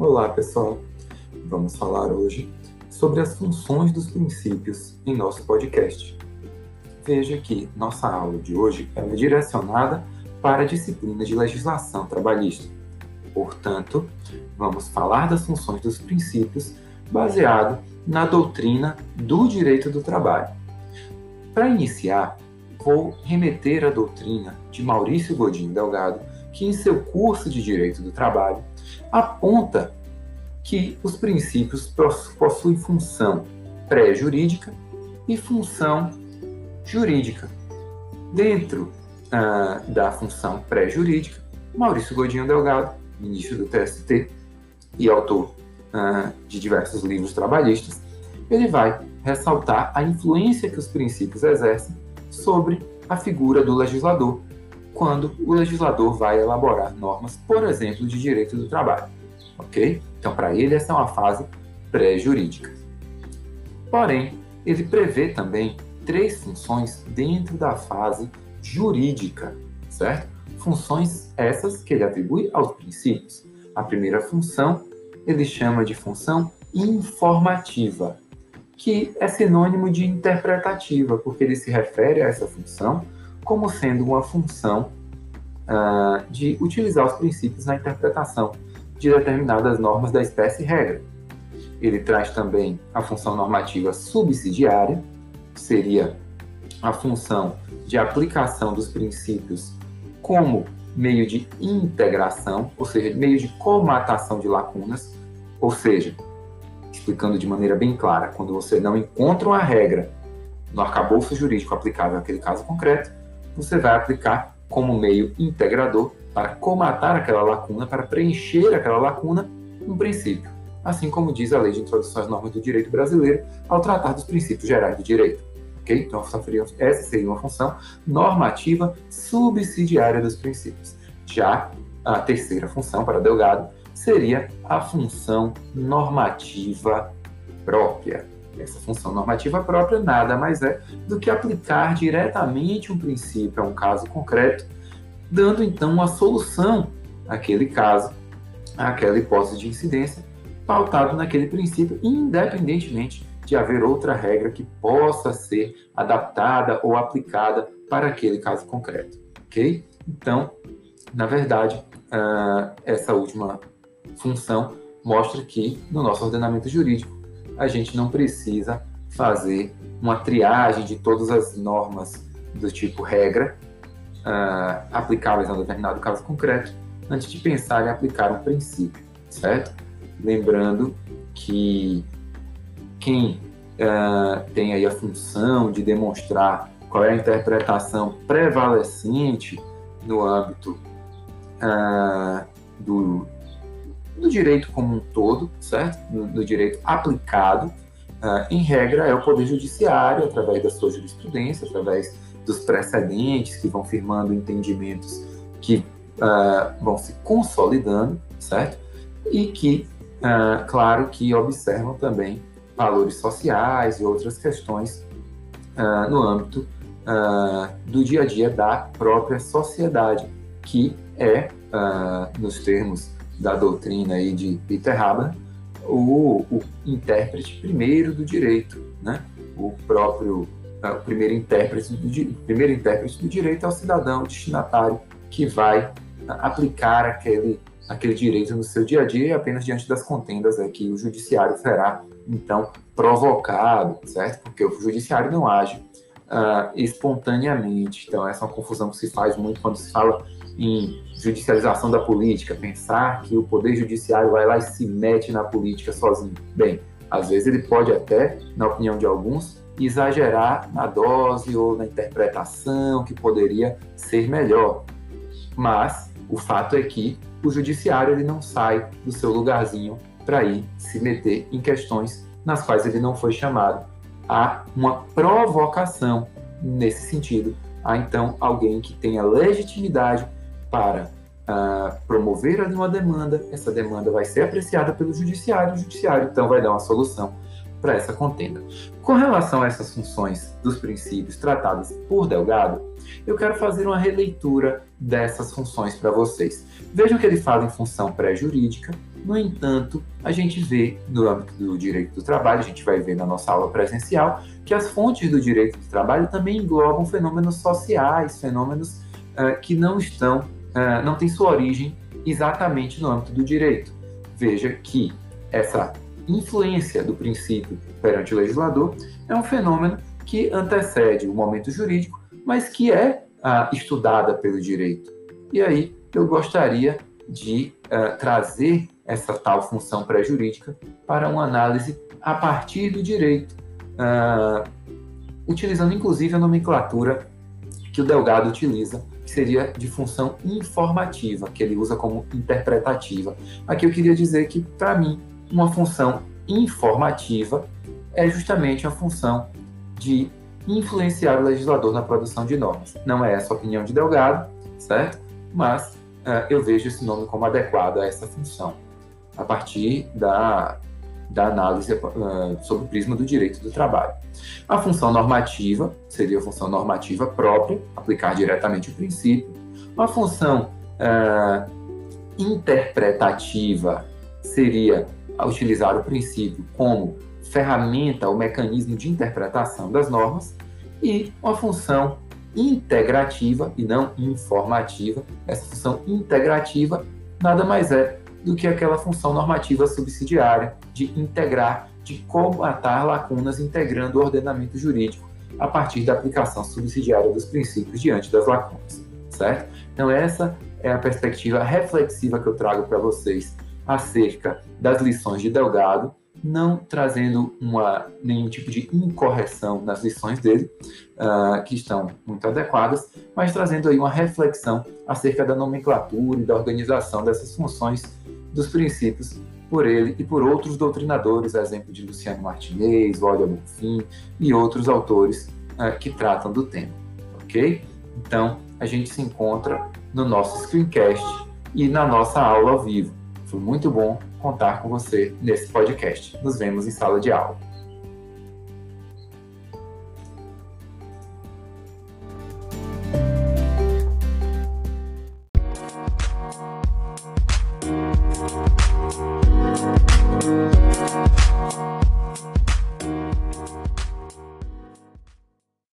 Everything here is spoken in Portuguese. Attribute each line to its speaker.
Speaker 1: Olá, pessoal. Vamos falar hoje sobre as funções dos princípios em nosso podcast. Veja que nossa aula de hoje é direcionada para a disciplina de legislação trabalhista. Portanto, vamos falar das funções dos princípios baseado na doutrina do direito do trabalho. Para iniciar, vou remeter à doutrina de Maurício Godinho Delgado, que em seu curso de Direito do Trabalho aponta que os princípios possuem função pré-jurídica e função jurídica. Dentro ah, da função pré-jurídica, Maurício Godinho Delgado, ministro do TST e autor ah, de diversos livros trabalhistas, ele vai ressaltar a influência que os princípios exercem sobre a figura do legislador, quando o legislador vai elaborar normas, por exemplo, de direito do trabalho. Ok? Então, para ele, essa é uma fase pré-jurídica. Porém, ele prevê também três funções dentro da fase jurídica, certo? Funções essas que ele atribui aos princípios. A primeira função ele chama de função informativa, que é sinônimo de interpretativa, porque ele se refere a essa função como sendo uma função uh, de utilizar os princípios na interpretação de determinadas normas da espécie regra. Ele traz também a função normativa subsidiária, que seria a função de aplicação dos princípios como meio de integração, ou seja, meio de comatação de lacunas, ou seja, explicando de maneira bem clara, quando você não encontra uma regra no arcabouço jurídico aplicável àquele caso concreto, você vai aplicar como meio integrador para comatar aquela lacuna, para preencher aquela lacuna, um princípio, assim como diz a Lei de Introdução às Normas do Direito Brasileiro ao tratar dos princípios gerais do direito. Okay? Então, essa seria uma função normativa subsidiária dos princípios. Já a terceira função para Delgado seria a função normativa própria. Essa função normativa própria nada mais é do que aplicar diretamente um princípio a um caso concreto, dando então uma solução àquele caso, àquela hipótese de incidência, pautado naquele princípio, independentemente de haver outra regra que possa ser adaptada ou aplicada para aquele caso concreto, ok? Então, na verdade, uh, essa última função mostra que no nosso ordenamento jurídico a gente não precisa fazer uma triagem de todas as normas do tipo regra uh, aplicáveis a um determinado caso concreto antes de pensar em aplicar um princípio, certo? Lembrando que quem uh, tem aí a função de demonstrar qual é a interpretação prevalecente no âmbito uh, do, do direito como um todo, certo? Do, do direito aplicado, uh, em regra, é o Poder Judiciário, através da sua jurisprudência, através dos precedentes que vão firmando entendimentos que uh, vão se consolidando, certo? E que, uh, claro, que observam também valores sociais e outras questões no âmbito do dia a dia da própria sociedade, que é, nos termos da doutrina aí de Peter Haber, o, o intérprete primeiro do direito, né? O próprio o primeiro intérprete do primeiro intérprete do direito é o cidadão destinatário que vai aplicar aquele aquele direito no seu dia a dia e apenas diante das contendas é que o judiciário será então provocado, certo? Porque o judiciário não age uh, espontaneamente. Então essa é uma confusão que se faz muito quando se fala em judicialização da política, pensar que o poder judiciário vai lá e se mete na política sozinho. Bem, às vezes ele pode até, na opinião de alguns, exagerar na dose ou na interpretação que poderia ser melhor. Mas o fato é que o judiciário ele não sai do seu lugarzinho para ir se meter em questões nas quais ele não foi chamado. Há uma provocação nesse sentido. Há então alguém que tenha legitimidade para uh, promover uma demanda, essa demanda vai ser apreciada pelo judiciário, o judiciário então vai dar uma solução para essa contenda. Com relação a essas funções dos princípios tratadas por Delgado, eu quero fazer uma releitura dessas funções para vocês. Vejam que ele fala em função pré-jurídica, No entanto, a gente vê no âmbito do direito do trabalho, a gente vai ver na nossa aula presencial, que as fontes do direito do trabalho também englobam fenômenos sociais, fenômenos uh, que não estão, uh, não têm sua origem exatamente no âmbito do direito. Veja que essa influência do princípio perante o legislador é um fenômeno que antecede o momento jurídico, mas que é uh, estudada pelo direito. E aí eu gostaria de trazer essa tal função pré-jurídica para uma análise a partir do direito, uh, utilizando inclusive a nomenclatura que o Delgado utiliza, que seria de função informativa, que ele usa como interpretativa. Aqui eu queria dizer que, para mim, uma função informativa é justamente a função de influenciar o legislador na produção de normas. Não é essa a opinião de Delgado, certo? Mas uh, eu vejo esse nome como adequado a essa função, a partir da, da análise uh, sobre o prisma do direito do trabalho. A função normativa seria a função normativa própria, aplicar diretamente o princípio. Uma função uh, interpretativa seria utilizar o princípio como ferramenta ou mecanismo de interpretação das normas e uma função integrativa e não informativa. Essa função integrativa nada mais é do que aquela função normativa subsidiária de integrar, de comatar lacunas integrando o ordenamento jurídico a partir da aplicação subsidiária dos princípios diante das lacunas, certo? Então essa é a perspectiva reflexiva que eu trago para vocês acerca das lições de Delgado não trazendo uma, nenhum tipo de incorreção nas lições dele, uh, que estão muito adequadas, mas trazendo aí uma reflexão acerca da nomenclatura e da organização dessas funções dos princípios por ele e por outros doutrinadores, exemplo de Luciano Martinez, Olga Bonfim e outros autores uh, que tratam do tema, ok? Então, a gente se encontra no nosso screencast e na nossa aula ao vivo. Foi muito bom contar com você nesse podcast. Nos vemos em sala de aula.